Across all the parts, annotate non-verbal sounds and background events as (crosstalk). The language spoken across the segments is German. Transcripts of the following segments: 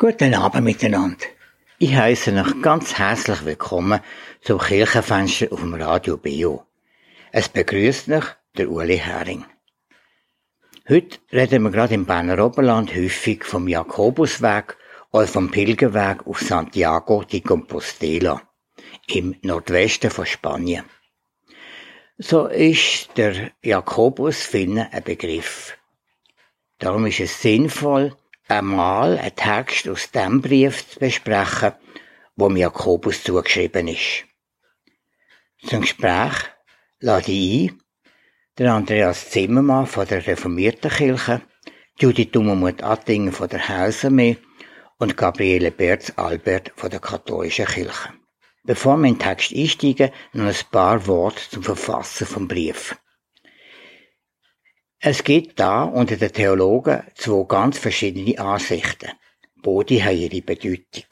Guten Abend miteinander. Ich heiße euch ganz herzlich willkommen zum Kirchenfenster auf dem Radio Bio. Es begrüßt euch der Uli Hering. Heute reden wir gerade im Berner Oberland häufig vom Jakobusweg oder vom Pilgerweg auf Santiago de Compostela im Nordwesten von Spanien. So ist der Jakobus vielen ein Begriff. Darum ist es sinnvoll, einmal einen Text aus dem Brief zu besprechen, wo mir Jakobus zugeschrieben ist. Zum Gespräch lade ich ein, der Andreas Zimmermann von der Reformierten Kirche, Judith Dummermuth Attingen von der Hausarmee und Gabriele Berz Albert von der Katholischen Kirche. Bevor wir in den Text einsteigen, noch ein paar Worte zum Verfassen vom Brief. Es gibt da unter den Theologen zwei ganz verschiedene Ansichten. Beide haben ihre Bedeutung.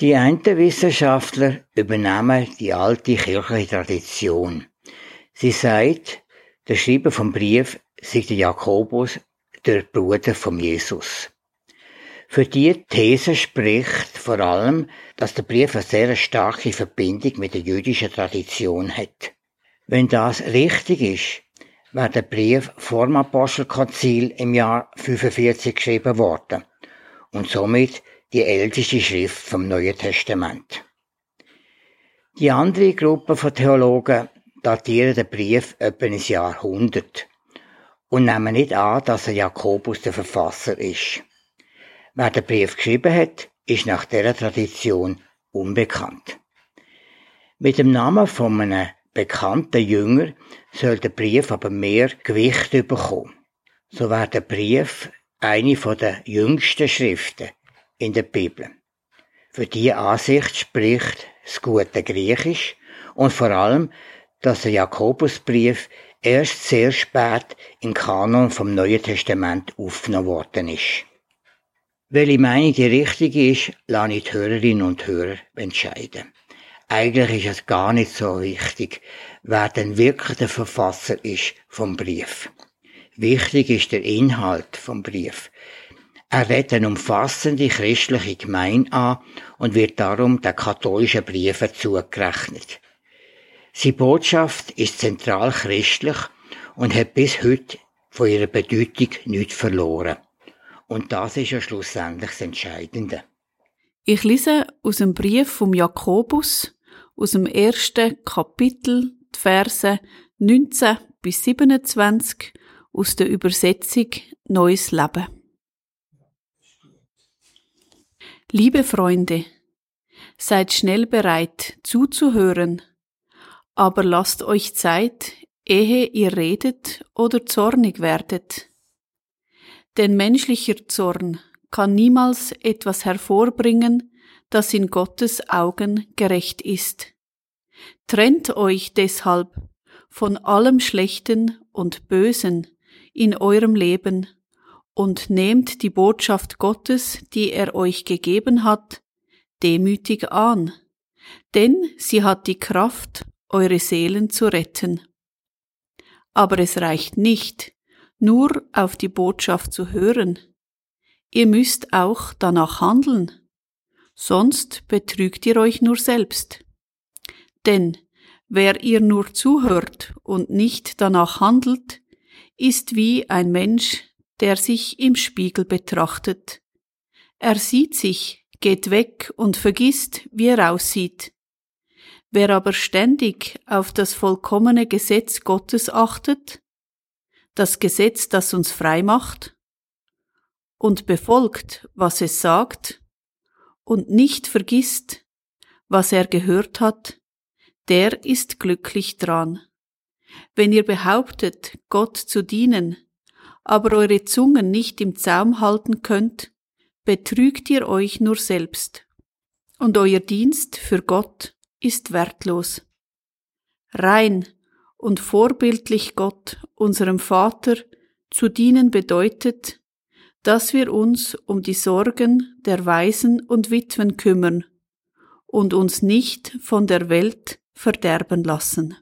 Die einen Wissenschaftler übernehmen die alte kirchliche Tradition. Sie sagt, der Schreiber vom Brief sei der Jakobus, der Bruder von Jesus. Für die These spricht vor allem, dass der Brief eine sehr starke Verbindung mit der jüdischen Tradition hat. Wenn das richtig ist, war der Brief vor dem Apostelkonzil im Jahr 45 geschrieben worden und somit die älteste Schrift vom Neuen Testament. Die andere Gruppe von Theologen datieren den Brief etwa ins Jahr 100 und nehmen nicht an, dass er Jakobus der Verfasser ist. Wer den Brief geschrieben hat, ist nach dieser Tradition unbekannt. Mit dem Namen von einem bekannten Jünger soll der Brief aber mehr Gewicht bekommen. So wäre der Brief eine der jüngsten Schriften in der Bibel. Für diese Ansicht spricht das gute Griechisch und vor allem, dass der Jakobusbrief erst sehr spät im Kanon vom Neuen Testament aufgenommen worden ist. Welche Meinung die richtige ist, lasse ich die Hörerinnen und Hörer entscheiden. Eigentlich ist es gar nicht so wichtig, wer denn wirklich der Verfasser ist vom Brief. Wichtig ist der Inhalt vom Brief. Er redet eine umfassende christliche Gemeinde an und wird darum der katholischen Briefe zugerechnet. Seine Botschaft ist zentral christlich und hat bis heute von ihrer Bedeutung nichts verloren. Und das ist ja schlussendlich das Entscheidende. Ich lese aus dem Brief vom Jakobus, aus dem ersten Kapitel, die Verse 19 bis 27 aus der Übersetzung Neues Leben. Liebe Freunde, seid schnell bereit zuzuhören, aber lasst euch Zeit, ehe ihr redet oder zornig werdet. Denn menschlicher Zorn kann niemals etwas hervorbringen, das in Gottes Augen gerecht ist. Trennt euch deshalb von allem Schlechten und Bösen in eurem Leben und nehmt die Botschaft Gottes, die er euch gegeben hat, demütig an, denn sie hat die Kraft, eure Seelen zu retten. Aber es reicht nicht, nur auf die Botschaft zu hören. Ihr müsst auch danach handeln sonst betrügt ihr euch nur selbst. Denn wer ihr nur zuhört und nicht danach handelt, ist wie ein Mensch, der sich im Spiegel betrachtet. Er sieht sich, geht weg und vergisst, wie er aussieht. Wer aber ständig auf das vollkommene Gesetz Gottes achtet, das Gesetz, das uns frei macht, und befolgt, was es sagt, und nicht vergisst, was er gehört hat, der ist glücklich dran. Wenn ihr behauptet, Gott zu dienen, aber eure Zungen nicht im Zaum halten könnt, betrügt ihr euch nur selbst, und euer Dienst für Gott ist wertlos. Rein und vorbildlich Gott, unserem Vater, zu dienen bedeutet, dass wir uns um die Sorgen der Waisen und Witwen kümmern und uns nicht von der Welt verderben lassen.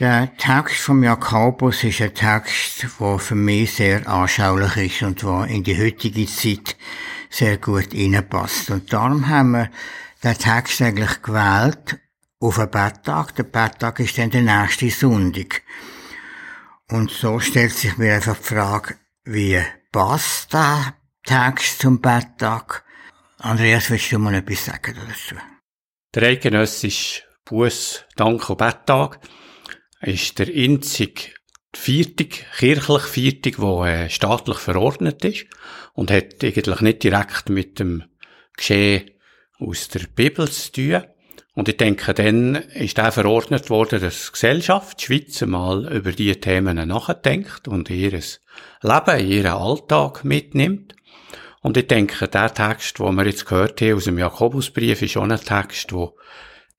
Der Text vom Jakobus ist ein Text, der für mich sehr anschaulich ist und der in die heutige Zeit sehr gut reinpasst. Und darum haben wir den Text eigentlich gewählt auf einen Betttag. Der Betttag ist dann der nächste Sonntag. Und so stellt sich mir einfach die Frage, wie passt der Text zum Betttag? Andreas, willst du mal etwas sagen dazu? Der eidgenössische Buß, Dank und Betttag ist der einzige Viertig, kirchlich Viertig, wo äh, staatlich verordnet ist und hat eigentlich nicht direkt mit dem Geschehen aus der Bibel zu tun. Und ich denke, dann ist der verordnet worden, dass die Gesellschaft, die Schweiz, mal über diese Themen nachdenkt und ihr Leben, ihren Alltag mitnimmt. Und ich denke, der Text, den wir jetzt gehört haben aus dem Jakobusbrief, ist auch ein Text, der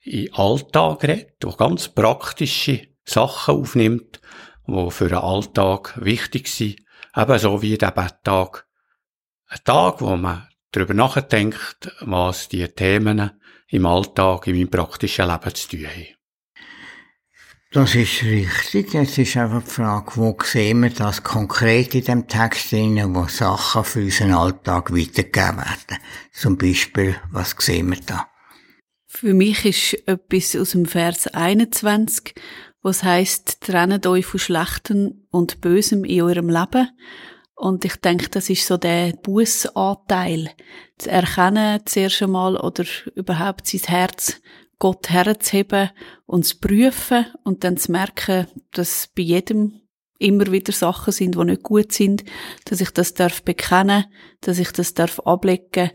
in Alltag redet, der ganz praktische Sachen aufnimmt, die für den Alltag wichtig sind. Ebenso wie der Betttag. Ein Tag, wo man darüber nachdenkt, was die Themen im Alltag, in meinem praktischen Leben zu tun haben. Das ist richtig. Jetzt ist einfach die Frage, wo sehen wir das konkret in dem Text drin, wo Sachen für unseren Alltag weitergegeben werden. Zum Beispiel, was sehen wir da? Für mich ist etwas aus dem Vers 21, was heißt, trennt euch von Schlechten und Bösem in eurem Leben. Und ich denke, das ist so der Bussanteil. Zu erkennen zuerst einmal oder überhaupt sein Herz Gott herzuheben und zu prüfen und dann zu merken, dass bei jedem immer wieder Sachen sind, die nicht gut sind, dass ich das darf bekennen, dass ich das darf ablegen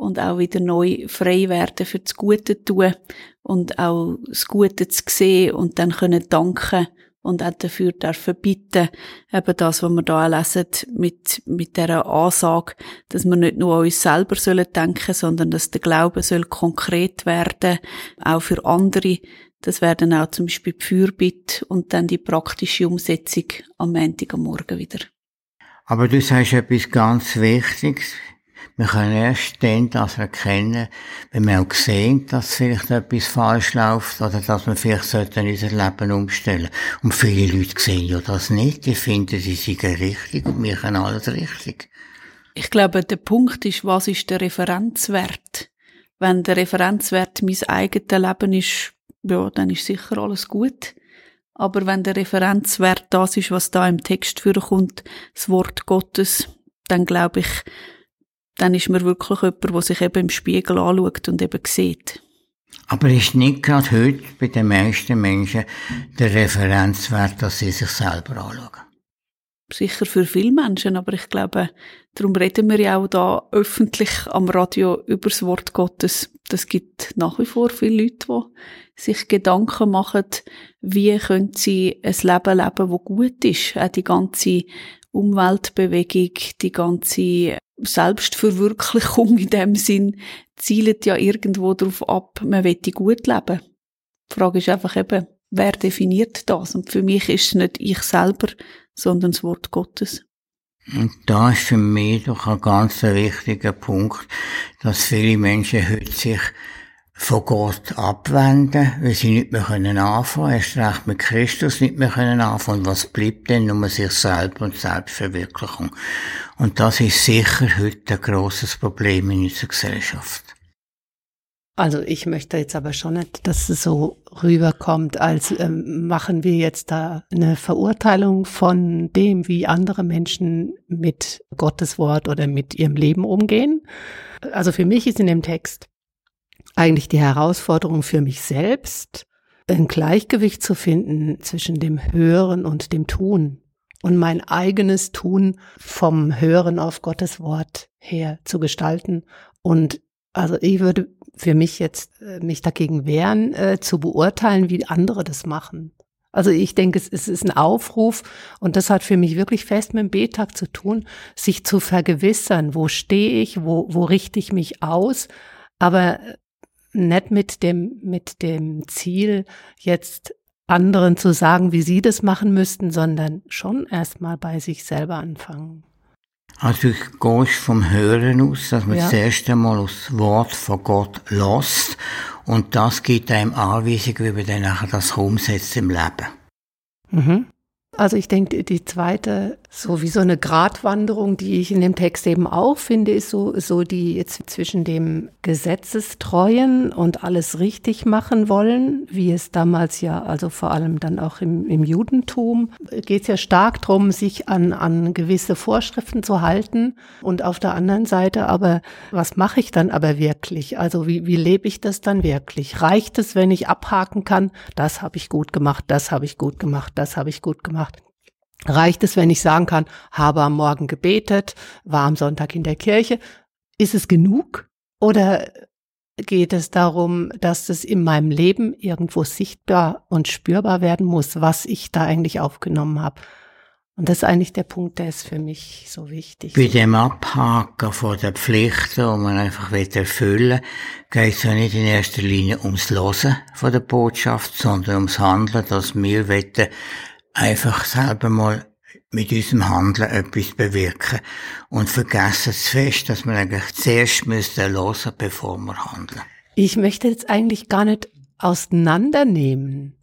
und auch wieder neu frei werden für das Gute tun und auch das Gute zu sehen und dann können danken und auch dafür dürfen bitten, eben das, was wir da lesen, mit, mit dieser Ansage, dass wir nicht nur an uns selber sollen denken, sondern dass der Glaube soll konkret werden, auch für andere. Das werden auch zum Beispiel die Fürbitte und dann die praktische Umsetzung am Montag am Morgen wieder. Aber du sagst etwas ganz Wichtiges. Wir können erst dann das erkennen, wenn wir auch sehen, dass vielleicht etwas falsch läuft oder dass wir vielleicht unser Leben umstellen sollten. Und viele Leute sehen ja das nicht. Die finden, sie seien richtig und wir können alles richtig. Ich glaube, der Punkt ist, was ist der Referenzwert? Wenn der Referenzwert mein eigenes Leben ist, ja, dann ist sicher alles gut. Aber wenn der Referenzwert das ist, was da im Text vorkommt, das Wort Gottes, dann glaube ich, dann ist man wirklich jemand, der sich eben im Spiegel anschaut und eben sieht. Aber ist nicht gerade heute bei den meisten Menschen der Referenzwert, dass sie sich selber anschauen? Sicher für viele Menschen, aber ich glaube, darum reden wir ja auch da öffentlich am Radio über das Wort Gottes. Das gibt nach wie vor viele Leute, die sich Gedanken machen, wie können sie ein Leben leben, das gut ist. Auch die ganze Umweltbewegung, die ganze Selbstverwirklichung in dem Sinn zielt ja irgendwo darauf ab, man will gut leben. Die Frage ist einfach eben, wer definiert das? Und für mich ist es nicht ich selber, sondern das Wort Gottes. Und da ist für mich doch ein ganz wichtiger Punkt, dass viele Menschen heute sich von Gott abwenden, weil sie nicht mehr können anfangen, erst recht mit Christus nicht mehr können anfangen. Was bleibt denn nur sich selber und Selbstverwirklichung? Und das ist sicher heute ein grosses Problem in unserer Gesellschaft. Also ich möchte jetzt aber schon nicht, dass es so rüberkommt, als ähm, machen wir jetzt da eine Verurteilung von dem, wie andere Menschen mit Gottes Wort oder mit ihrem Leben umgehen. Also für mich ist in dem Text eigentlich die Herausforderung für mich selbst, ein Gleichgewicht zu finden zwischen dem Hören und dem Tun und mein eigenes Tun vom Hören auf Gottes Wort her zu gestalten. Und also ich würde für mich jetzt äh, mich dagegen wehren, äh, zu beurteilen, wie andere das machen. Also ich denke, es, es ist ein Aufruf und das hat für mich wirklich fest mit dem B-Tag zu tun, sich zu vergewissern, wo stehe ich, wo, wo richte ich mich aus, aber nicht mit dem, mit dem Ziel, jetzt anderen zu sagen, wie sie das machen müssten, sondern schon erstmal bei sich selber anfangen. Also ich gehe vom Hören aus, dass man ja. das erste Mal das Wort von Gott lässt und das gibt einem Anweisung, wie man dann nachher das umsetzt im Leben. Mhm. Also ich denke, die zweite, so wie so eine Gratwanderung, die ich in dem Text eben auch finde, ist so, so die jetzt zwischen dem Gesetzestreuen und alles richtig machen wollen, wie es damals ja, also vor allem dann auch im, im Judentum, geht es ja stark darum, sich an, an gewisse Vorschriften zu halten. Und auf der anderen Seite aber, was mache ich dann aber wirklich? Also wie, wie lebe ich das dann wirklich? Reicht es, wenn ich abhaken kann, das habe ich gut gemacht, das habe ich gut gemacht, das habe ich gut gemacht? Reicht es, wenn ich sagen kann, habe am Morgen gebetet, war am Sonntag in der Kirche? Ist es genug? Oder geht es darum, dass es in meinem Leben irgendwo sichtbar und spürbar werden muss, was ich da eigentlich aufgenommen habe? Und das ist eigentlich der Punkt, der ist für mich so wichtig. Bei dem Abhaken von den Pflichten, die man einfach erfüllen will, geht es ja nicht in erster Linie ums Losen von der Botschaft, sondern ums Handeln, dass wir wollen einfach selber mal mit unserem Handeln etwas bewirken und vergessen zu fest, dass wir eigentlich zuerst müssen hören, bevor wir handeln. Ich möchte jetzt eigentlich gar nicht auseinandernehmen.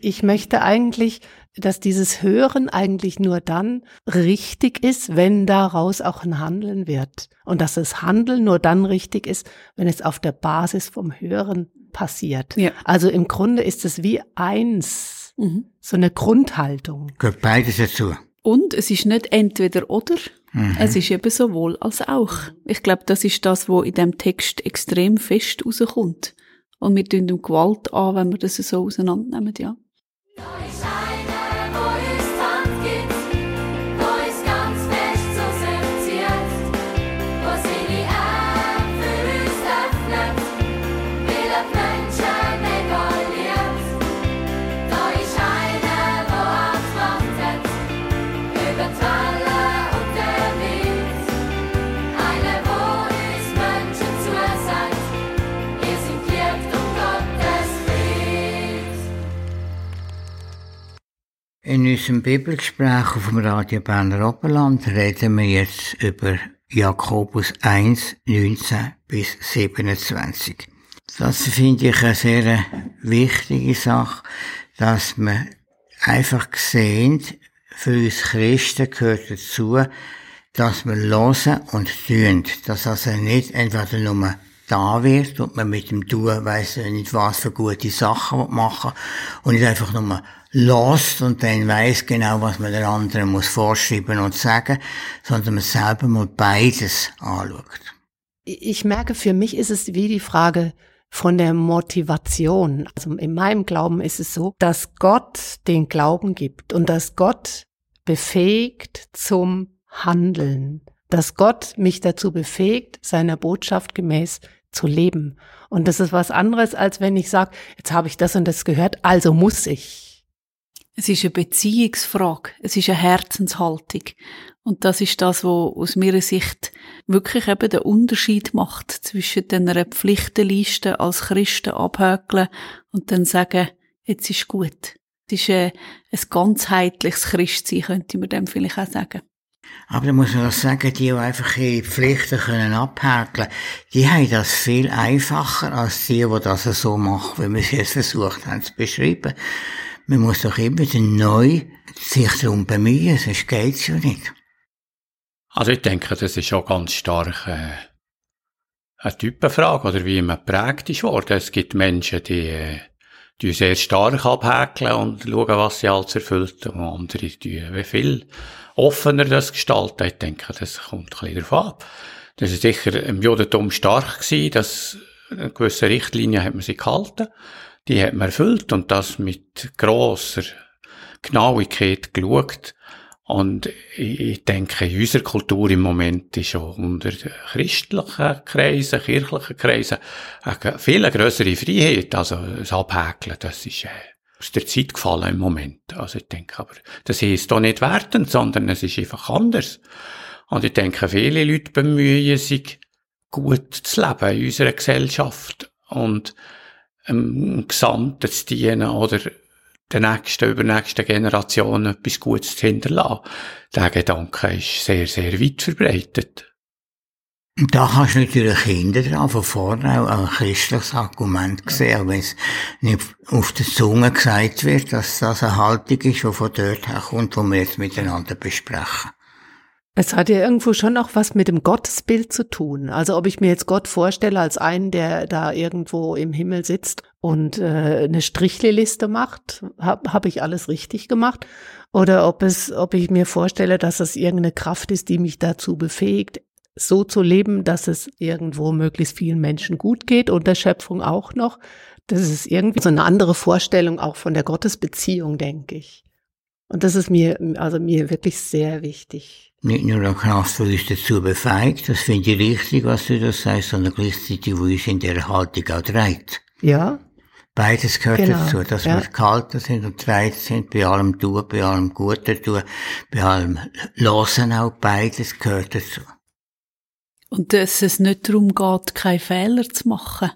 Ich möchte eigentlich, dass dieses Hören eigentlich nur dann richtig ist, wenn daraus auch ein Handeln wird. Und dass das Handeln nur dann richtig ist, wenn es auf der Basis vom Hören passiert. Ja. Also im Grunde ist es wie eins Mhm. So eine Grundhaltung. Gehört beides dazu. Und es ist nicht entweder oder, mhm. es ist eben sowohl als auch. Ich glaube, das ist das, was in dem Text extrem fest rauskommt. Und wir tun Gewalt an, wenn wir das so auseinandernehmen, ja. In unserem Bibelgespräch auf dem Radio Berner Oberland reden wir jetzt über Jakobus 1, 19 bis 27. Das finde ich eine sehr wichtige Sache, dass wir einfach sehen, für uns Christen gehört dazu, dass wir hören und tun. Dass also nicht entweder nur da wird und man mit dem Tun weiss nicht, was für gute Sachen machen und nicht einfach nur lässt und dann weiß genau, was man der anderen muss vorschreiben und sagen, sondern man selber mal beides anschaut. Ich merke, für mich ist es wie die Frage von der Motivation. Also in meinem Glauben ist es so, dass Gott den Glauben gibt und dass Gott befähigt zum Handeln, dass Gott mich dazu befähigt, seiner Botschaft gemäß zu leben. Und das ist was anderes, als wenn ich sage, jetzt habe ich das und das gehört, also muss ich. Es ist eine Beziehungsfrage, es ist eine Herzenshaltung. Und das ist das, was aus meiner Sicht wirklich eben den Unterschied macht zwischen einer Pflichtenliste als Christen abhökeln und dann sagen, jetzt ist gut. Es ist ein, ein ganzheitliches Christsein, könnte man dem vielleicht auch sagen. Aber da muss man auch sagen, die, die einfach ihre Pflichten können abhäkeln, die haben das viel einfacher als die, die das so machen, wie wir es jetzt versucht haben zu beschreiben. Man muss doch immer neu sich darum bemühen, sonst geht's ja nicht. Also ich denke, das ist auch ganz stark äh, eine Typenfrage, oder wie man prägt ist worden. Es gibt Menschen, die, äh, die sehr stark abhäkeln und schauen, was sie alles erfüllt, und andere, die wie viel offener das gestalten. Ich denke, das kommt ein bisschen darauf ab. Das ist sicher im Judentum stark gewesen, dass eine gewisse Richtlinie hat man sich gehalten die hat man erfüllt und das mit grosser Genauigkeit geschaut. Und ich denke, in unserer Kultur im Moment ist schon unter christlichen Kreisen, kirchlichen Kreisen, eine viel größere Freiheit. Also, das Abhäkeln, das ist, äh, aus der Zeit gefallen im Moment. Also, ich denke aber, das ist doch nicht wertend, sondern es ist einfach anders. Und ich denke, viele Leute bemühen sich, gut zu leben in unserer Gesellschaft. Und ähm, Gesamten zu dienen oder der nächsten, übernächsten Generation etwas Gutes zu hinterlassen. Der Gedanke ist sehr, sehr weit verbreitet. Da kannst du natürlich hinten dran von vorne auch ein christliches Argument sehen, wenn es nicht auf der Zunge gesagt wird, dass das eine Haltung ist, die von dort herkommt, die wir jetzt miteinander besprechen. Es hat ja irgendwo schon auch was mit dem Gottesbild zu tun. Also ob ich mir jetzt Gott vorstelle als einen, der da irgendwo im Himmel sitzt und äh, eine Strichliste macht, habe hab ich alles richtig gemacht, oder ob es, ob ich mir vorstelle, dass es irgendeine Kraft ist, die mich dazu befähigt, so zu leben, dass es irgendwo möglichst vielen Menschen gut geht und der Schöpfung auch noch. Das ist irgendwie so eine andere Vorstellung auch von der Gottesbeziehung, denke ich. Und das ist mir, also mir wirklich sehr wichtig. Nicht nur der Kraft, die uns dazu befähigt, das finde ich richtig, was du da sagst, sondern gleichzeitig, wo uns in der Haltung auch trägt. Ja. Beides gehört genau. dazu, dass ja. wir gehalten sind und trägt sind, bei allem Tun, bei allem Guten tun, bei allem Losen auch, beides gehört dazu. Und dass es nicht darum geht, keine Fehler zu machen,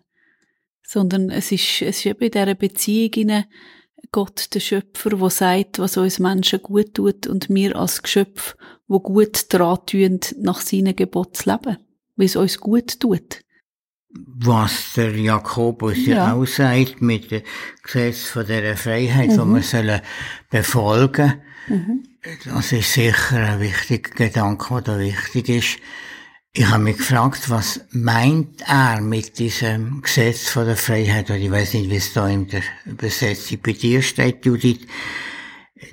sondern es ist, es ist eben in dieser Beziehung Gott, der Schöpfer, der sagt, was uns Menschen gut tut und wir als Geschöpf, wo gut daran tun, nach seinen Geboten zu leben, wie es uns gut tut. Was der Jakobus ja, ja auch sagt mit dem Gesetz von der Freiheit, mhm. wo wir sollen befolgen, mhm. das ist sicher ein wichtiger Gedanke, der wichtig ist. Ich habe mich gefragt, was meint er mit diesem Gesetz von der Freiheit? Oder ich weiß nicht, wie es da in der Übersetzung bei dir steht, Judith.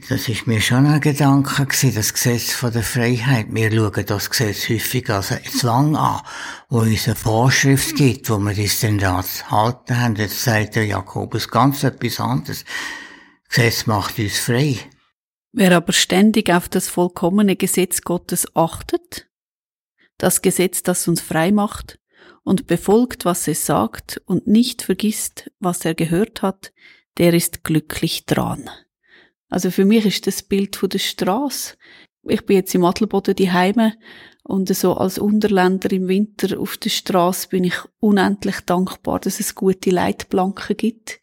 Das ist mir schon ein Gedanke gewesen, das Gesetz von der Freiheit. Wir schauen das Gesetz häufig als Zwang an, wo es eine Vorschrift gibt, wo wir uns dann da halten haben. Jetzt sagt der Jakobus ganz etwas anderes. Das Gesetz macht uns frei. Wer aber ständig auf das vollkommene Gesetz Gottes achtet, das Gesetz, das uns frei macht, und befolgt, was es sagt, und nicht vergisst, was er gehört hat, der ist glücklich dran. Also für mich ist das Bild von der Straße. Ich bin jetzt im Adelboden die Heime und so als Unterländer im Winter auf der Straße bin ich unendlich dankbar, dass es gute Leitplanken gibt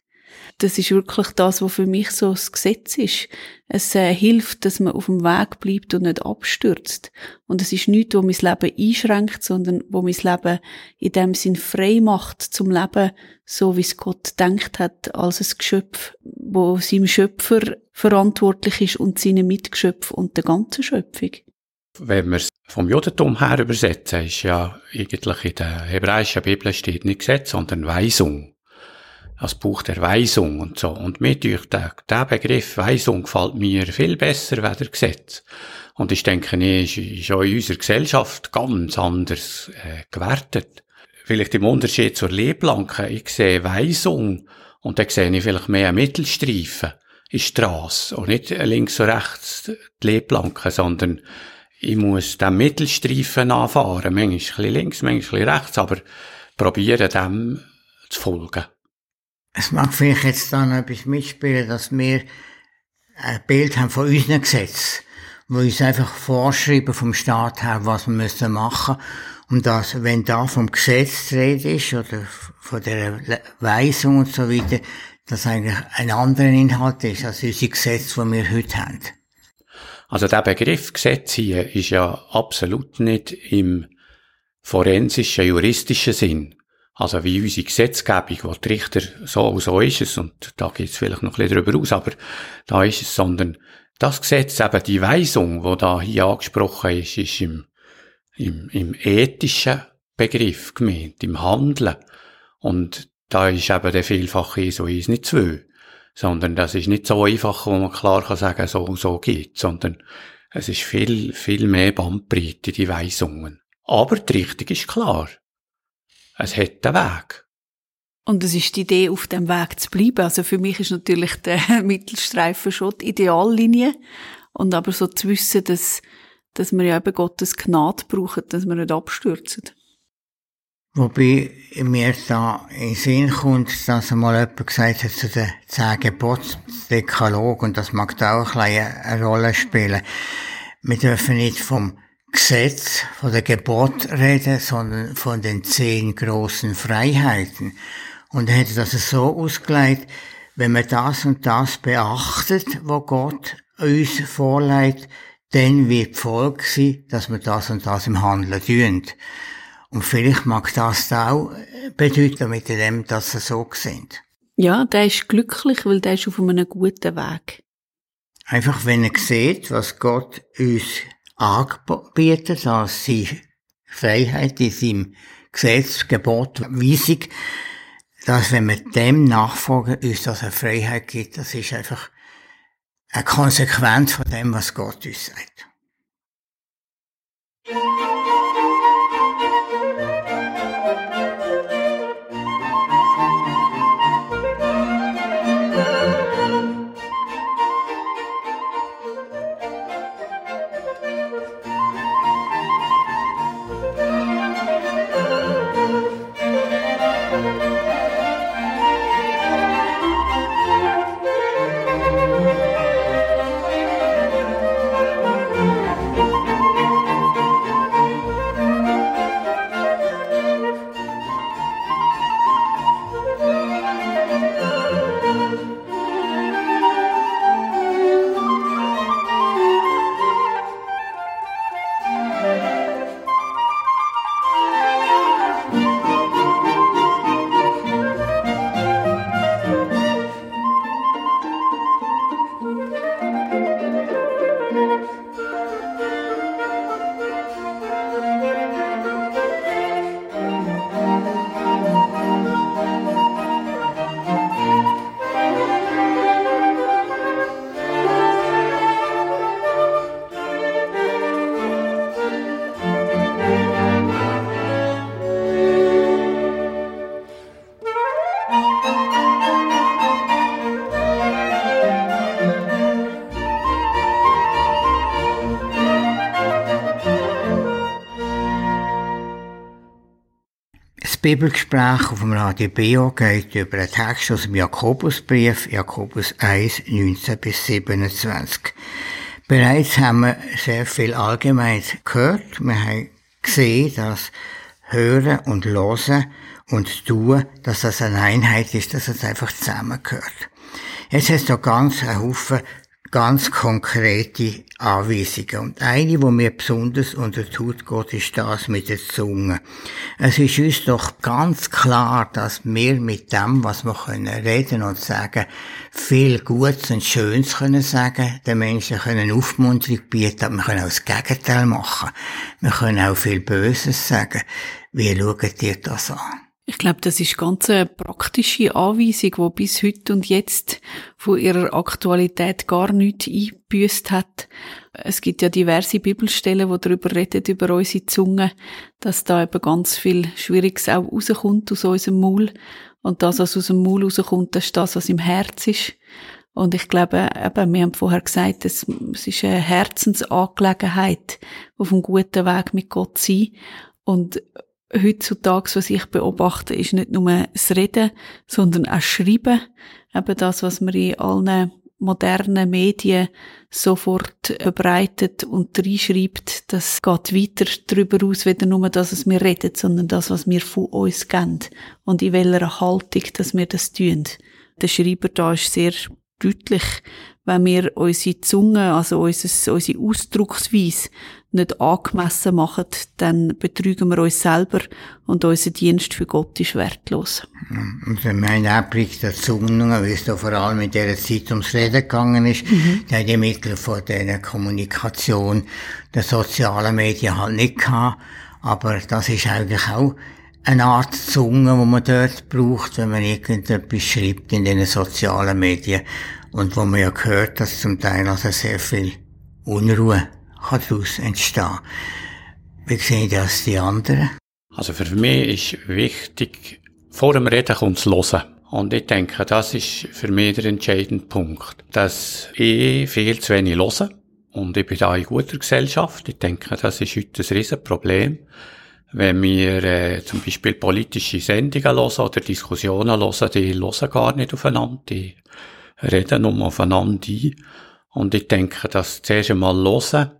das ist wirklich das, was für mich so das Gesetz ist. Es äh, hilft, dass man auf dem Weg bleibt und nicht abstürzt. Und es ist nichts, was mein Leben einschränkt, sondern wo mein Leben in dem Sinn frei macht zum Leben, so wie es Gott denkt hat, als ein Geschöpf, wo seinem Schöpfer verantwortlich ist und seine Mitgeschöpfe und der ganzen Schöpfung. Wenn wir es vom Judentum her übersetzen, ist ja eigentlich in der hebräischen Bibel steht nicht Gesetz, sondern Weisung als Buch der Weisung und so. Und mir durch der, der Begriff Weisung gefällt mir viel besser wie der Gesetz. Und ich denke, ist, ist auch in unserer Gesellschaft ganz anders äh, gewertet. Vielleicht im Unterschied zur Lehrplanke, ich sehe Weisung und dann sehe ich vielleicht mehr Mittelstreifen in Straße und nicht links und rechts die Lehrplanke, sondern ich muss den Mittelstreifen anfahren, manchmal ein bisschen links, manchmal ein bisschen rechts, aber probieren dem zu folgen. Es mag vielleicht jetzt da noch etwas mitspielen, dass wir ein Bild haben von unseren Gesetzen, wo uns einfach vorschreiben vom Staat her, was wir müssen machen. Und dass, wenn da vom Gesetz Rede ist, oder von der Weisung und so weiter, dass eigentlich ein anderer Inhalt ist, als unsere Gesetze, die wir heute haben. Also der Begriff Gesetz hier ist ja absolut nicht im forensischen, juristischen Sinn also wie unsere Gesetzgebung, wo die Richter so, so ist es, und da geht's vielleicht noch ein bisschen drüber aus, aber da ist es, sondern das Gesetz, eben die Weisung, wo da hier angesprochen ist, ist im, im, im ethischen Begriff gemeint, im Handeln. Und da ist eben der vielfache so ist nicht zwei, sondern das ist nicht so einfach, wo man klar kann sagen, so, so geht, sondern es ist viel, viel mehr Bandbreite, die Weisungen. Aber die Richtung ist klar. Es hat einen Weg. Und es ist die Idee, auf dem Weg zu bleiben. Also für mich ist natürlich der (laughs) Mittelstreifen schon die Ideallinie. Und aber so zu wissen, dass, dass wir ja eben Gottes Gnade brauchen, dass wir nicht abstürzen. Wobei mir da in den Sinn kommt, dass einmal jemand gesagt hat zu den zehn Geboten, Dekalog, und das mag da auch ein eine Rolle spielen. Wir dürfen nicht vom Gesetz, von der Gebot reden, sondern von den zehn großen Freiheiten. Und er hätte das so ausgelegt, wenn man das und das beachtet, wo Gott uns vorlegt, dann wird Folge sein, dass wir das und das im Handeln tun. Und vielleicht mag das auch bedeuten mit dem, dass sie so sind. Ja, der ist glücklich, weil der ist auf einem guten Weg. Einfach wenn er sieht, was Gott uns anbietet, als seine Freiheit in seinem Gesetz, Gebot, Weisung, dass wenn wir dem nachfolgen, uns das eine Freiheit gibt, das ist einfach eine Konsequenz von dem, was Gott uns sagt. Bibelgespräch auf dem Radio BO geht über einen Text aus dem Jakobusbrief, Jakobus 1, 19 bis 27. Bereits haben wir sehr viel allgemein gehört. Wir haben gesehen, dass Hören und Hören und Tun, dass das eine Einheit ist, dass es einfach zusammengehört. Jetzt hast du ganz einen Haufen ganz konkrete Anweisungen. Und eine, die mir besonders untertut Gott, ist das mit der Zunge. Es ist uns doch ganz klar, dass wir mit dem, was wir können reden und sagen, viel Gutes und Schönes können sagen, den Menschen können Aufmunterung bieten, aber wir können auch das Gegenteil machen. Wir können auch viel Böses sagen. Wie schaut ihr das an? Ich glaube, das ist ganz eine praktische Anweisung, die bis heute und jetzt von ihrer Aktualität gar nichts eingebüßt hat. Es gibt ja diverse Bibelstellen, die darüber reden, über unsere Zunge, dass da eben ganz viel Schwieriges auch rauskommt aus unserem Maul. Und das, was aus dem Maul rauskommt, das ist das, was im Herz ist. Und ich glaube, eben, wir haben vorher gesagt, es, ist eine Herzensangelegenheit, auf einem guten Weg mit Gott zu sein. Und heutzutage, was ich beobachte, ist nicht nur das Reden, sondern auch das Schreiben. Eben das, was man in allen modernen Medien sofort verbreitet und reinschreibt, das geht weiter darüber aus, weder nur das, was wir reden, sondern das, was wir von uns geben und in welcher Haltung, dass wir das tun. Der Schreiber da ist sehr deutlich, wenn wir unsere Zunge, also unsere, unsere Ausdrucksweise nicht angemessen machen, dann betrügen wir uns selber und unser Dienst für Gott ist wertlos. Und mein Einblick der Zunge, wie es da vor allem in dieser Zeit ums Reden gegangen ist, mhm. da die Mittel von der Kommunikation der sozialen Medien halt nicht gehabt, aber das ist eigentlich auch eine Art Zunge, die man dort braucht, wenn man irgendetwas schreibt in den sozialen Medien. Und wo man ja gehört, dass zum Teil also sehr viel Unruhe kann daraus entstehen. Wie sehen das die anderen? Also für mich ist wichtig, vor dem Reden kommt das Hören. Und ich denke, das ist für mich der entscheidende Punkt, dass ich viel zu wenig höre. Und ich bin da in guter Gesellschaft. Ich denke, das ist heute ein Riesenproblem. Wenn wir äh, zum Beispiel politische Sendungen hören oder Diskussionen hören, die hören gar nicht aufeinander, die reden nur aufeinander ein. Und ich denke, dass zuerst einmal hören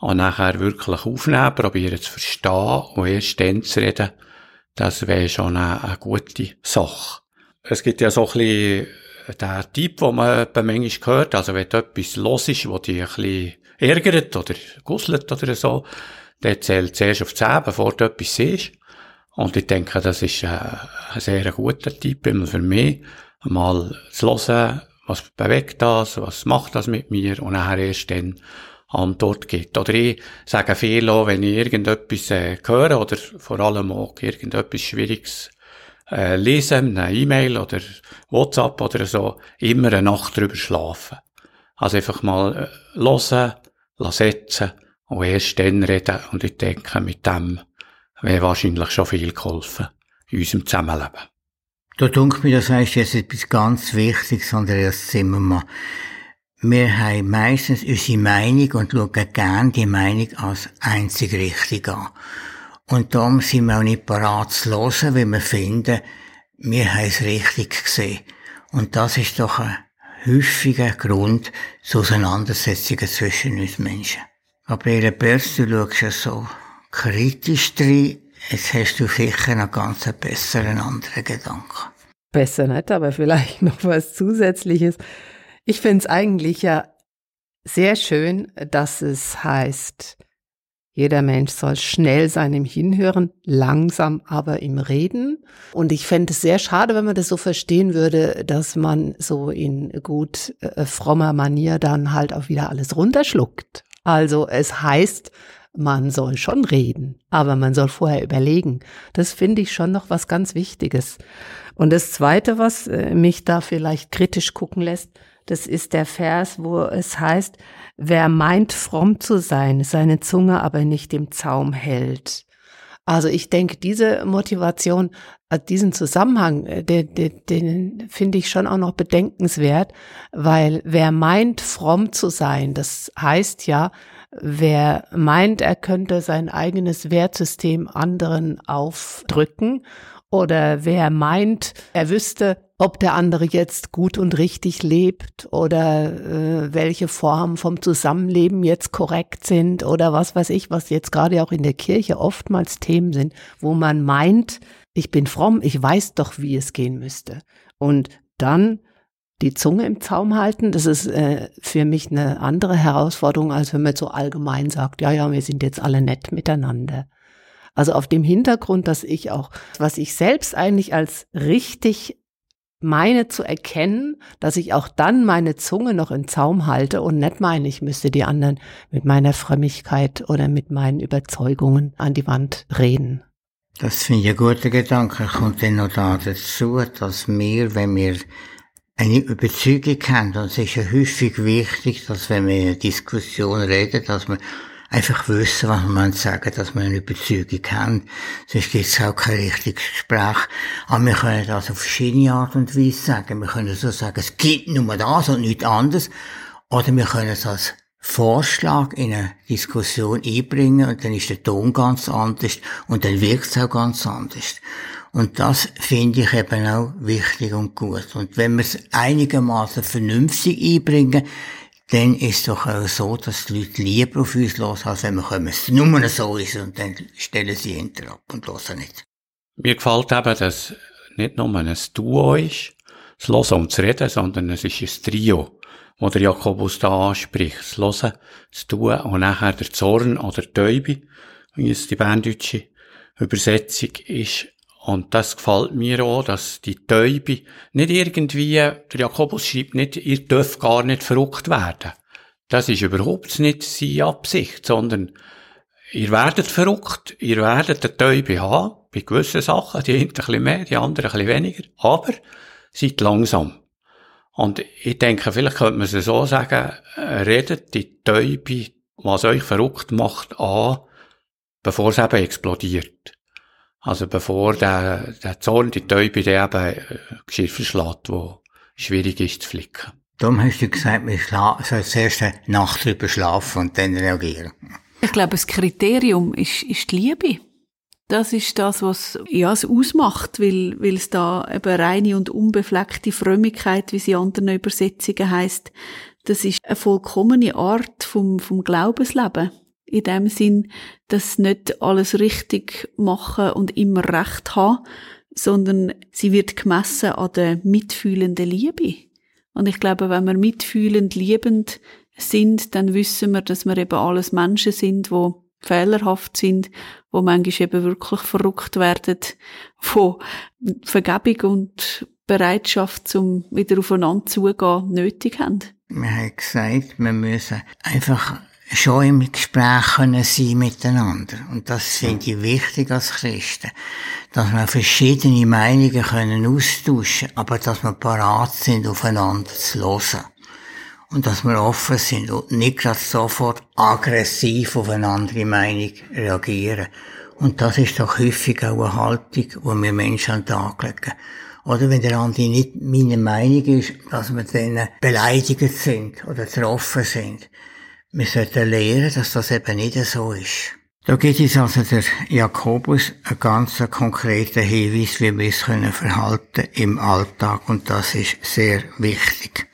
und nachher wirklich aufnehmen, probieren zu verstehen und erst dann zu reden, das wäre schon eine, eine gute Sache. Es gibt ja so ein bisschen den Typ, den man bei manchmal hört, also wenn etwas los ist, wo dich ein bisschen ärgert oder gusselt oder so, der zählt zuerst auf 10, bevor du etwas siehst. Und ich denke, das ist äh, ein sehr guter Tipp für mich, mal zu hören, was bewegt das, was macht das mit mir und nachher erst dann Antwort gibt. Oder ich sage viel auch, wenn ich irgendetwas äh, höre oder vor allem auch irgendetwas Schwieriges äh, lesen, eine E-Mail oder WhatsApp oder so, immer eine Nacht drüber schlafen. Also einfach mal äh, hören, setzen und erst dann reden. Und ich denke, mit dem wäre wahrscheinlich schon viel geholfen in unserem Zusammenleben. Da denke mir, das heißt jetzt etwas ganz Wichtiges, Andreas Zimmermann. Wir haben meistens unsere Meinung und schauen gerne die Meinung als einzig richtig an. Und darum sind wir auch nicht parat zu hören, weil wir finden, wir haben es richtig gesehen. Und das ist doch ein häufiger Grund zu Auseinandersetzungen zwischen uns Menschen. Gabriele Börs, du schaust ja so kritisch drin. Jetzt hast du sicher noch ganz einen besseren anderen Gedanken. Besser nicht, aber vielleicht (laughs) noch was Zusätzliches. Ich finde es eigentlich ja sehr schön, dass es heißt, jeder Mensch soll schnell sein im Hinhören, langsam aber im Reden. Und ich fände es sehr schade, wenn man das so verstehen würde, dass man so in gut äh, frommer Manier dann halt auch wieder alles runterschluckt. Also es heißt, man soll schon reden, aber man soll vorher überlegen. Das finde ich schon noch was ganz Wichtiges. Und das Zweite, was äh, mich da vielleicht kritisch gucken lässt, das ist der Vers, wo es heißt, wer meint, fromm zu sein, seine Zunge aber nicht im Zaum hält. Also ich denke, diese Motivation, äh, diesen Zusammenhang, äh, den, den, den finde ich schon auch noch bedenkenswert, weil wer meint, fromm zu sein, das heißt ja, wer meint, er könnte sein eigenes Wertsystem anderen aufdrücken oder wer meint, er wüsste, ob der andere jetzt gut und richtig lebt oder äh, welche Formen vom Zusammenleben jetzt korrekt sind oder was weiß ich, was jetzt gerade auch in der Kirche oftmals Themen sind, wo man meint, ich bin fromm, ich weiß doch, wie es gehen müsste. Und dann die Zunge im Zaum halten, das ist äh, für mich eine andere Herausforderung, als wenn man so allgemein sagt, ja, ja, wir sind jetzt alle nett miteinander. Also auf dem Hintergrund, dass ich auch, was ich selbst eigentlich als richtig meine zu erkennen, dass ich auch dann meine Zunge noch in Zaum halte und nicht meine, ich müsste die anderen mit meiner Frömmigkeit oder mit meinen Überzeugungen an die Wand reden. Das finde ich ein guter Gedanke. Kommt dann noch da dazu, dass wir, wenn wir eine Überzeugung haben, es ist ja häufig wichtig, dass wenn wir in Diskussion reden, dass wir einfach wissen, was man sagen, dass wir eine Überzeugung haben. Sonst gibt es auch kein richtiges Gespräch. Aber wir können das auf verschiedene Art und Weise sagen. Wir können so sagen, es gibt nur das und nichts anderes. Oder wir können es als Vorschlag in eine Diskussion einbringen und dann ist der Ton ganz anders und dann wirkt es auch ganz anders. Und das finde ich eben auch wichtig und gut. Und wenn wir es einigermaßen vernünftig einbringen, dann ist es doch auch so, dass die Leute lieber auf uns los, als wenn wir es nur so ist und dann stellen sie hinter ab und hören nicht. Mir gefällt eben, dass nicht nur ein Duo ist, das Hören und das Reden, sondern es ist ein Trio, wo der Jakobus da anspricht. Das Hören, das Tun und nachher der Zorn oder die Täube, wie es die berndeutsche Übersetzung ist. Und das gefällt mir auch, dass die Täube nicht irgendwie, der Jakobus schreibt nicht, ihr dürft gar nicht verrückt werden. Das ist überhaupt nicht seine Absicht, sondern ihr werdet verrückt, ihr werdet eine Täube haben, bei gewissen Sachen, die einen ein bisschen mehr, die anderen ein bisschen weniger, aber seid langsam. Und ich denke, vielleicht könnte man es so sagen, redet die Täube, was euch verrückt macht, an, bevor es eben explodiert. Also bevor der, der Zorn die Täube der eben äh, Geschirr verschlägt, wo schwierig ist zu flicken. Darum hast du gesagt, wir sollen zuerst eine Nacht drüber schlafen und dann reagieren. Ich glaube, das Kriterium ist, ist die Liebe. Das ist das, was ja, es ausmacht, weil, weil es da eben reine und unbefleckte Frömmigkeit, wie sie in anderen Übersetzungen heißt, das ist eine vollkommene Art vom, vom Glaubensleben in dem Sinn, dass nicht alles richtig machen und immer recht haben, sondern sie wird gemessen an der mitfühlenden Liebe. Und ich glaube, wenn wir mitfühlend liebend sind, dann wissen wir, dass wir eben alles Menschen sind, wo fehlerhaft sind, wo manchmal eben wirklich verrückt werden, wo Vergebung und Bereitschaft zum wieder aufeinander zugehen nötig haben. Wir haben gesagt, wir müssen einfach schon im Gespräch können sein miteinander. Und das finde ich wichtig als Christen. Dass wir verschiedene Meinungen können austauschen, aber dass wir parat sind, aufeinander zu hören. Und dass wir offen sind und nicht gerade sofort aggressiv auf eine andere Meinung reagieren. Und das ist doch häufig auch eine Haltung, die wir Menschen an den Tag legen. Oder wenn der andere nicht meine Meinung ist, dass wir dann beleidigt sind oder getroffen sind. Wir sollten lernen, dass das eben nicht so ist. Da gibt es also der Jakobus einen ganz konkreten Hinweis, wie wir uns verhalten im Alltag und das ist sehr wichtig.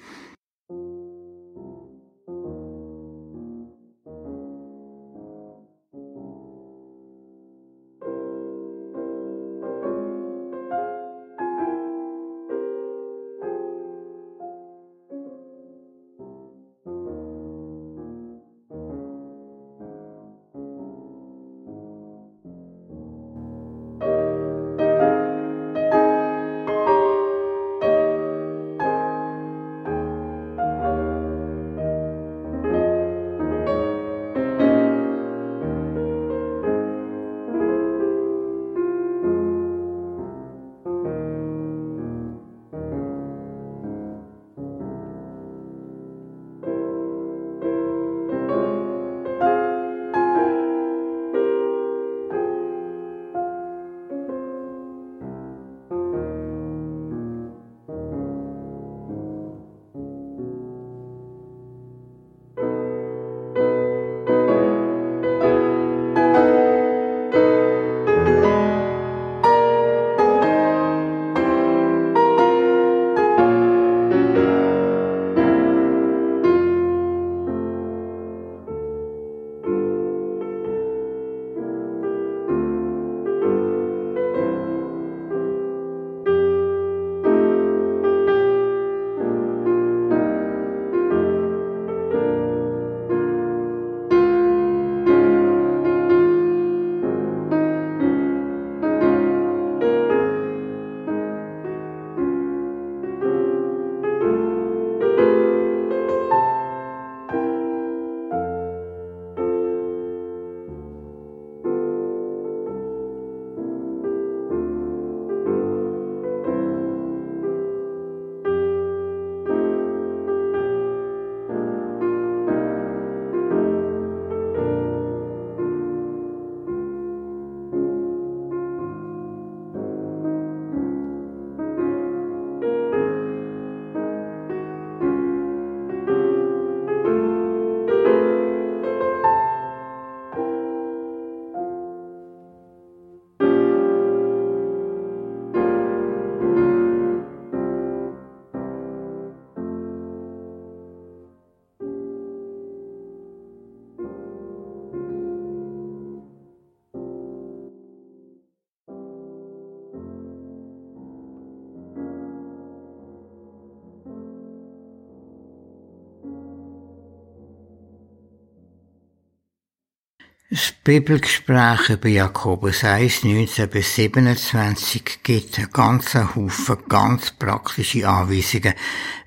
Das Bibelgespräch über Jakobus 1, 19 bis 27 gibt einen ganzen Haufen ganz praktische Anweisungen,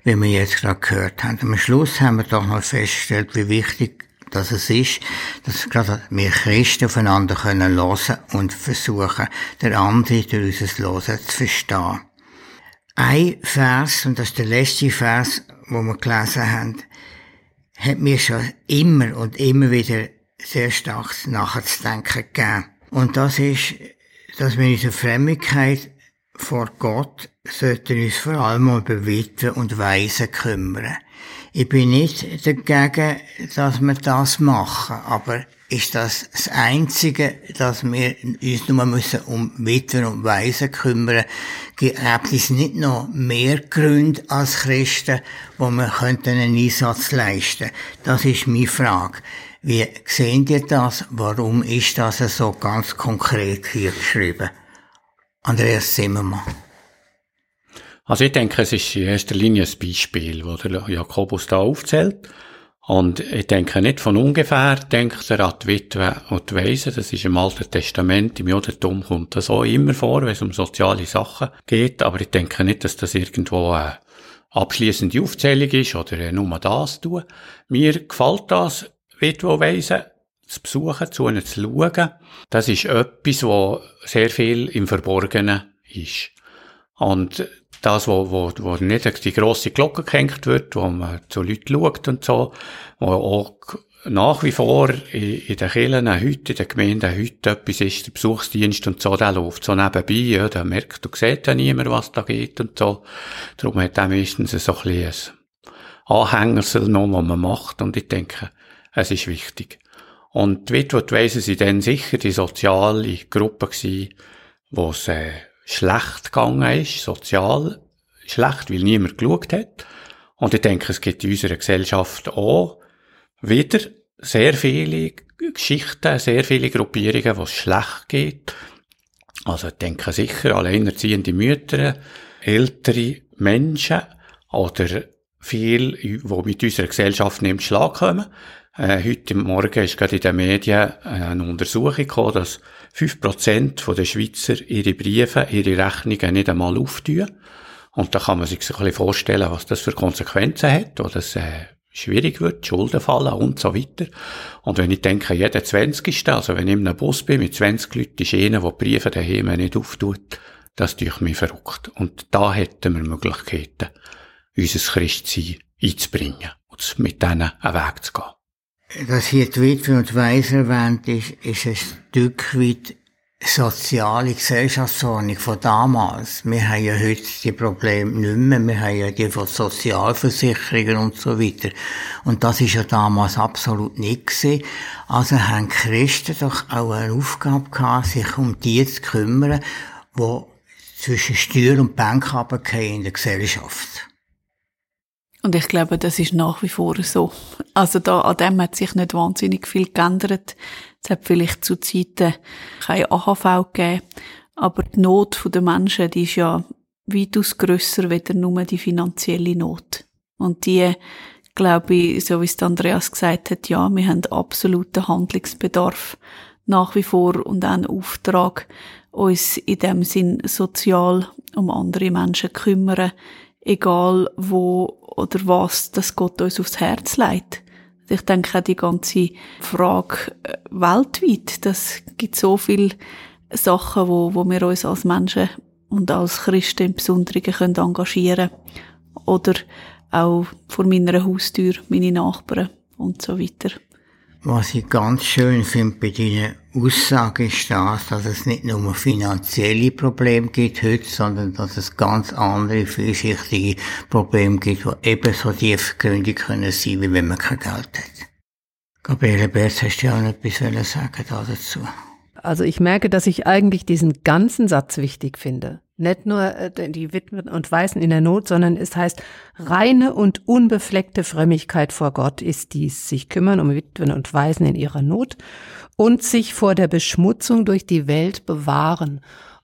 wie wir jetzt gerade gehört haben. Am Schluss haben wir doch mal festgestellt, wie wichtig dass es ist, dass gerade wir Christen aufeinander können hören und versuchen, der andere durch unser Hören zu verstehen. Ein Vers, und das ist der letzte Vers, wo wir gelesen haben, hat mir schon immer und immer wieder sehr stark nachzudenken gegeben. Und das ist, dass wir in unserer Frömmigkeit vor Gott sollten uns vor allem um Witwen und Waisen kümmern. Ich bin nicht dagegen, dass wir das machen, aber ist das das Einzige, dass wir uns nur müssen um Witwen und Waisen kümmern? Gibt es nicht noch mehr Gründe als Christen, wo wir einen Einsatz leisten? Das ist meine Frage. Wie sehen ihr das? Warum ist das so ganz konkret hier geschrieben? Andreas Zimmermann. Also ich denke, es ist in erster Linie ein Beispiel, das der Jakobus da aufzählt. Und ich denke nicht von ungefähr, denkt er an die Witwe und die Waisen. Das ist im Alten Testament, im Judentum kommt das auch immer vor, wenn es um soziale Sachen geht. Aber ich denke nicht, dass das irgendwo eine abschließende Aufzählung ist oder nur das tun. Mir gefällt das, Waisen zu besuchen, zu ihnen zu schauen. Das ist etwas, wo sehr viel im Verborgenen ist. Und das, wo, wo, wo nicht die grosse Glocke gehängt wird, wo man zu Leuten schaut und so, wo auch nach wie vor in, in den Kirchen heute, in den Gemeinden heute etwas ist, der Besuchsdienst und so, der läuft so nebenbei, ja, da merkt, du siehst ja niemand, was da geht und so. Darum hat er meistens so ein bisschen ein Anhänger noch, was man macht und ich denke, es ist wichtig. Und die Witwe und Waisen sind dann sicher die soziale Gruppe gewesen, wo es äh, schlecht gegangen ist, sozial schlecht, weil niemand geschaut hat. Und ich denke, es gibt in unserer Gesellschaft auch wieder sehr viele Geschichten, sehr viele Gruppierungen, wo es schlecht geht. Also ich denke sicher alleinerziehende Mütter, ältere Menschen oder viel, die mit unserer Gesellschaft nicht im Schlag kommen. Äh, heute Morgen ist gerade in den Medien eine Untersuchung gekommen, dass 5% der Schweizer ihre Briefe, ihre Rechnungen nicht einmal auftun. Und da kann man sich ein bisschen vorstellen, was das für Konsequenzen hat, oder es äh, schwierig wird, Schulden fallen und so weiter. Und wenn ich denke, jeder 20. also wenn ich in einem Bus bin mit 20 Leuten, ist einer, der die Briefe daheim nicht auftut, das tue mich verrückt. Und da hätten wir Möglichkeiten, unser Christsein einzubringen und mit denen einen Weg zu gehen dass hier die Witwe und Weise erwähnt ist, ist ein Stück weit soziale Gesellschaftsordnung von damals. Wir haben ja heute die Probleme nicht mehr. Wir haben ja die von Sozialversicherungen und so weiter. Und das ist ja damals absolut nicht gewesen. Also haben Christen doch auch eine Aufgabe gehabt, sich um die zu kümmern, die zwischen Steuer und Bank in der Gesellschaft. Und ich glaube, das ist nach wie vor so. Also da, an dem hat sich nicht wahnsinnig viel geändert. Es hat vielleicht zu Zeiten kein AHV gegeben. Aber die Not der Menschen, die ist ja weitaus grösser, weder nur die finanzielle Not. Und die, glaube ich, so wie es Andreas gesagt hat, ja, wir haben absoluten Handlungsbedarf nach wie vor und auch einen Auftrag, uns in dem Sinn sozial um andere Menschen kümmern, egal wo oder was das Gott uns aufs Herz legt. Ich denke auch die ganze Frage äh, weltweit, das gibt so viele Sachen, wo, wo wir uns als Menschen und als Christen im Besonderen können engagieren Oder auch vor meiner Haustür, meine Nachbarn und so weiter. Was ich ganz schön finde bei deinen Aussagen ist das, dass es nicht nur finanzielle Probleme gibt heute, sondern dass es ganz andere, vielschichtige Probleme gibt, die ebenso tiefgründig können sein, wie wenn man kein Geld hat. Gabriele Berz, hast du ja auch noch etwas sagen dazu? Also ich merke, dass ich eigentlich diesen ganzen Satz wichtig finde. Nicht nur äh, die Witwen und Weißen in der Not, sondern es heißt, reine und unbefleckte Frömmigkeit vor Gott ist dies, sich kümmern um Witwen und Waisen in ihrer Not und sich vor der Beschmutzung durch die Welt bewahren.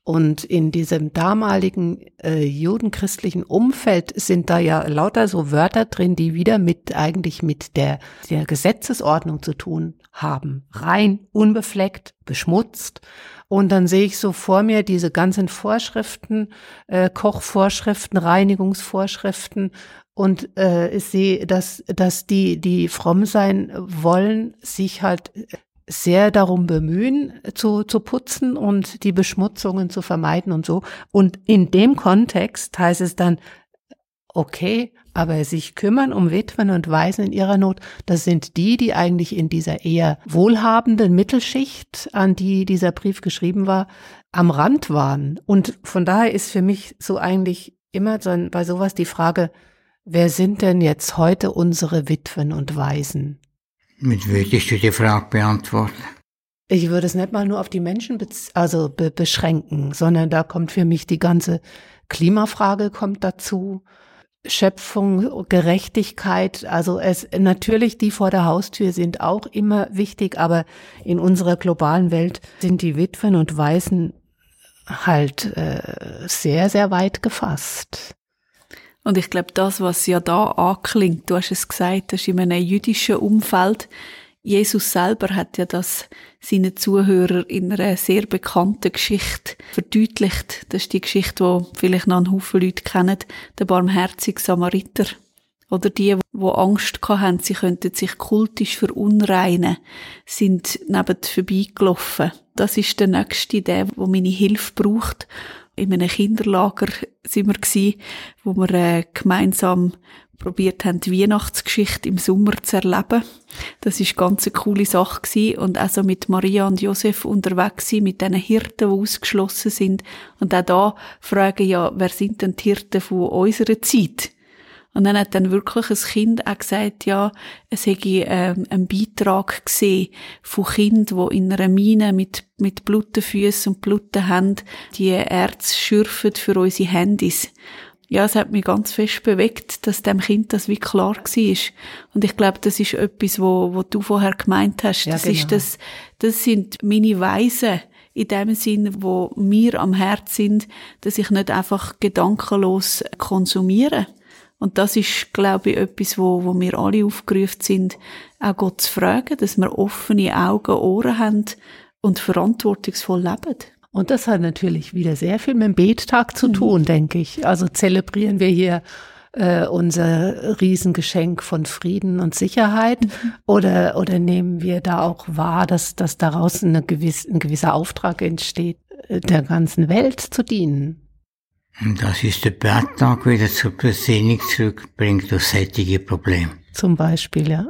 Und in diesem damaligen äh, judenchristlichen Umfeld sind da ja lauter so Wörter drin, die wieder mit eigentlich mit der, der Gesetzesordnung zu tun haben. Rein, unbefleckt, beschmutzt. Und dann sehe ich so vor mir diese ganzen Vorschriften, äh, Kochvorschriften, Reinigungsvorschriften. Und äh, ich sehe, dass, dass die, die fromm sein wollen, sich halt sehr darum bemühen, zu, zu putzen und die Beschmutzungen zu vermeiden und so. Und in dem Kontext heißt es dann, okay, aber sich kümmern um Witwen und Waisen in ihrer Not, das sind die, die eigentlich in dieser eher wohlhabenden Mittelschicht, an die dieser Brief geschrieben war, am Rand waren. Und von daher ist für mich so eigentlich immer so bei sowas die Frage, wer sind denn jetzt heute unsere Witwen und Waisen? Mit würdest du die Frage beantworten? Ich würde es nicht mal nur auf die Menschen also be beschränken, sondern da kommt für mich die ganze Klimafrage kommt dazu. Schöpfung, Gerechtigkeit, also es natürlich die vor der Haustür sind auch immer wichtig, aber in unserer globalen Welt sind die Witwen und Weißen halt äh, sehr, sehr weit gefasst. Und ich glaube, das, was ja da anklingt, du hast es gesagt, das ist in einem jüdischen Umfeld. Jesus selber hat ja das seinen Zuhörern in einer sehr bekannten Geschichte verdeutlicht. Das ist die Geschichte, die vielleicht noch ein Haufen Leute kennen, der barmherzige Samariter. Oder die, die Angst hatten, sie könnten sich kultisch verunreinen, sind neben vorbeigelaufen. Das ist der Nächste, der, der meine Hilfe braucht. In einem Kinderlager sind wir gewesen, wo wir äh, gemeinsam probiert haben, die Weihnachtsgeschichte im Sommer zu erleben. Das ist ganz eine coole Sache gewesen. und also mit Maria und Josef unterwegs sein, mit diesen Hirten, die ausgeschlossen sind und auch da fragen ja, wer sind denn die Hirten von unserer Zeit? Und dann hat dann wirklich ein Kind auch gesagt, ja, es hätte ähm, einen Beitrag gesehen von Kindern, die in einer Mine mit, mit blutigen Füßen und blutigen Händen die Erze schürfen für unsere Handys. Ja, es hat mich ganz fest bewegt, dass dem Kind das wie klar war. Und ich glaube, das ist etwas, wo, wo du vorher gemeint hast. Ja, das genau. ist das, das sind meine Weisen in dem Sinn, wo mir am Herz sind, dass ich nicht einfach gedankenlos konsumiere. Und das ist, glaube ich, etwas, wo, wo wir alle aufgerufen sind, auch Gott zu fragen, dass wir offene Augen, Ohren haben und verantwortungsvoll leben. Und das hat natürlich wieder sehr viel mit dem Bettag zu tun, denke ich. Also zelebrieren wir hier äh, unser Riesengeschenk von Frieden und Sicherheit oder, oder nehmen wir da auch wahr, dass, dass daraus eine gewiss, ein gewisser Auftrag entsteht, äh, der ganzen Welt zu dienen? Und das ist der Betttag wieder zur Besinnung zurückbringt durch sättige Probleme. Zum Beispiel, ja.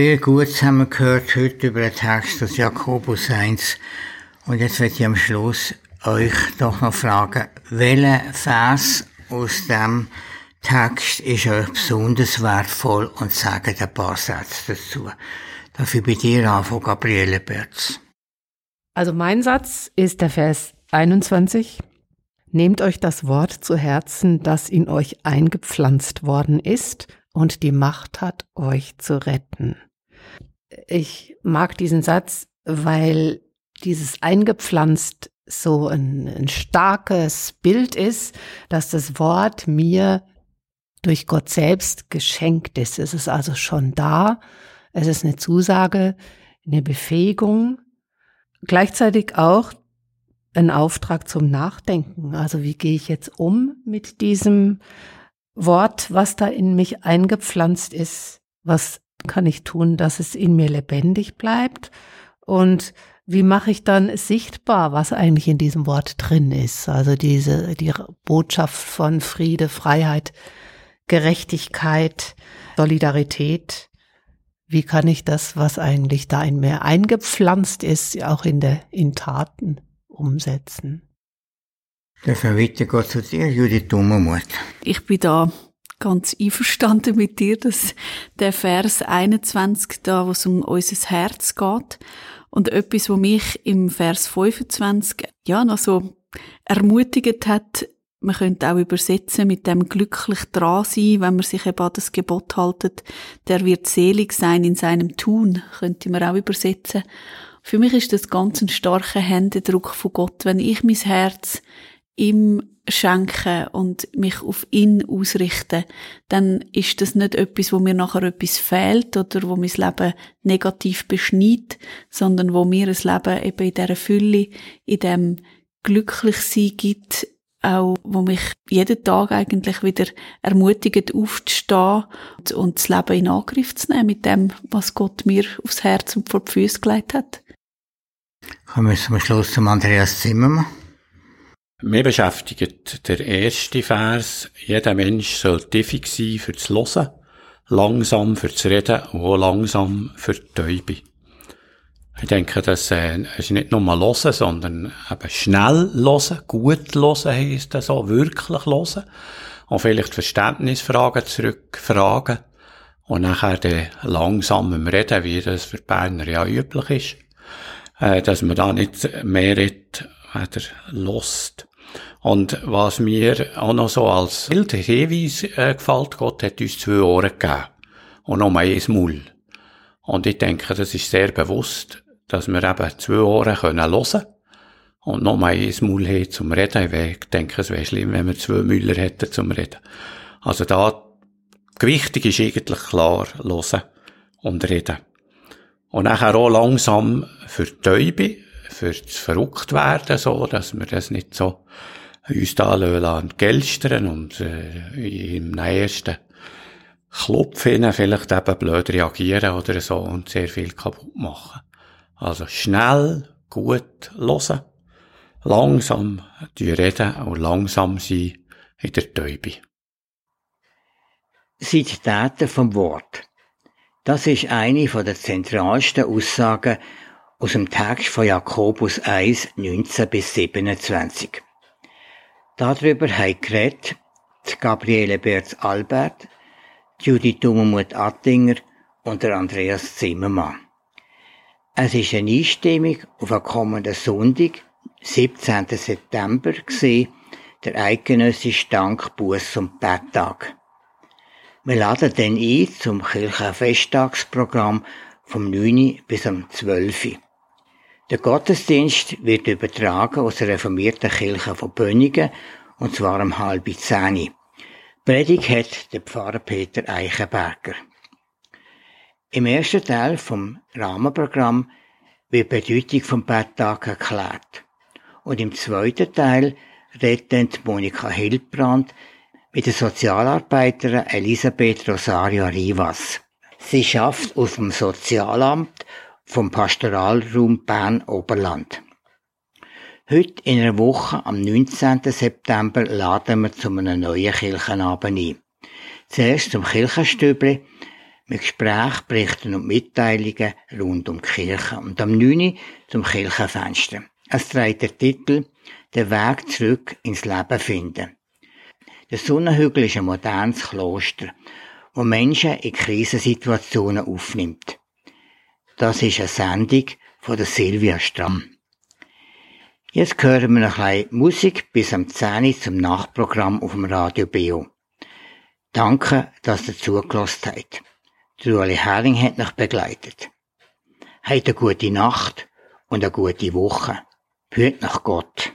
Viel Gutes haben wir gehört heute über den Text aus Jakobus 1. Und jetzt werde ich am Schluss euch doch noch fragen, welcher Vers aus dem Text ist euch besonders wertvoll und sagt ein paar Sätze dazu. Ich bei dir anfangen, Gabriele Berz? Also mein Satz ist der Vers 21. Nehmt euch das Wort zu Herzen, das in euch eingepflanzt worden ist und die Macht hat, euch zu retten. Ich mag diesen Satz, weil dieses eingepflanzt so ein, ein starkes Bild ist, dass das Wort mir durch Gott selbst geschenkt ist. Es ist also schon da. Es ist eine Zusage, eine Befähigung, gleichzeitig auch ein Auftrag zum Nachdenken. Also wie gehe ich jetzt um mit diesem Wort, was da in mich eingepflanzt ist? Was kann ich tun, dass es in mir lebendig bleibt? Und wie mache ich dann sichtbar, was eigentlich in diesem Wort drin ist? Also diese, die Botschaft von Friede, Freiheit, Gerechtigkeit, Solidarität. Wie kann ich das, was eigentlich da in mir eingepflanzt ist, auch in der, in Taten umsetzen? Der verwitte Gott zu dir, Judith Dummermuth. Ich bin da ganz einverstanden mit dir, dass der Vers 21 da, wo es um unser Herz geht und etwas, wo mich im Vers 25 ja noch so ermutigt hat, man könnte auch übersetzen mit dem glücklich dran sein, wenn man sich eben an das Gebot haltet. Der wird selig sein in seinem Tun, könnte man auch übersetzen. Für mich ist das ganz ein starker Händedruck von Gott, wenn ich mein Herz ihm schenken und mich auf ihn ausrichten, dann ist das nicht etwas, wo mir nachher etwas fehlt oder wo mein Leben negativ beschneit, sondern wo mir das Leben eben in dieser Fülle, in dem Glücklichsein gibt, auch, wo mich jeden Tag eigentlich wieder ermutigt, aufzustehen und, und das Leben in Angriff zu nehmen mit dem, was Gott mir aufs Herz und vor die Füße gelegt hat. Kommen wir zum Schluss zum Andreas Zimmermann. Mir beschäftigt der erste Vers, jeder Mensch soll tiefig sein für das Hören, langsam für das Reden und auch langsam für die Täube. Ich denke, das äh, ist nicht nur mal hören, sondern eben schnell hören, gut hören heisst das so, wirklich hören. Und vielleicht Verständnisfragen zurückfragen. Und nachher dann langsam im Reden, wie das für die Berner ja üblich ist. Äh, dass man da nicht mehr redet, weder lost. Und was mir auch noch so als Bild Hinweis äh, gefällt, Gott hat uns zwei Ohren gegeben. Und noch ein Maul. Und ich denke, das ist sehr bewusst, dass wir eben zwei Ohren können hören und noch mal ein Maul haben zum Reden. Ich denke, es wäre schlimm, wenn wir zwei Müller hätten zum Reden. Also da, gewichtig ist eigentlich klar, hören und reden. Und nachher auch langsam für die Täube, für das Verrücktwerden, so, dass wir das nicht so uns da lassen, gelstern und äh, im ersten Klopf vielleicht eben blöd reagieren oder so und sehr viel kaputt machen. Also schnell, gut hören, langsam reden und langsam sein in der Täube. Zitaten vom Wort. Das ist eine von der zentralsten Aussagen aus dem Text von Jakobus 1, 19 bis 27. Darüber haben geredet Gabriele Berz-Albert, Judith Dummermuth Attinger und der Andreas Zimmermann. Es ist eine Einstimmung auf einen kommenden Sonntag, 17. September, gewesen, der eidgenössische Dank, Buß und Betttag. Wir laden dann ein zum Kirchenfesttagsprogramm vom 9. bis am 12. Der Gottesdienst wird übertragen aus der reformierten Kirche von Bönnigen, und zwar um halb zehn. Predigt hat der Pfarrer Peter Eichenberger. Im ersten Teil vom Rahmenprogramm wird die Bedeutung vom Betttag erklärt. Und im zweiten Teil redet Monika Hildbrand mit der Sozialarbeiterin Elisabeth Rosario Rivas. Sie schafft auf dem Sozialamt vom Pastoralraum Bern-Oberland. Heute in einer Woche, am 19. September, laden wir zu einem neuen Kirchenabend ein. Zuerst zum Kirchenstübli mit Gesprächen, Berichten und Mitteilungen rund um die Kirche und am 9. zum Kirchenfenster. Es trägt der Titel Der Weg zurück ins Leben finden. Der Sonnenhügel ist ein modernes Kloster, wo Menschen in Krisensituationen aufnimmt. Das ist eine Sendung von der Silvia Stramm. Jetzt hören wir noch ein Musik bis am 10 Uhr zum Nachtprogramm auf dem Radio Bio. Danke, dass ihr zugelassen habt. Die Ueli Hering hat noch begleitet. Habt eine gute Nacht und eine gute Woche. Hüt nach Gott.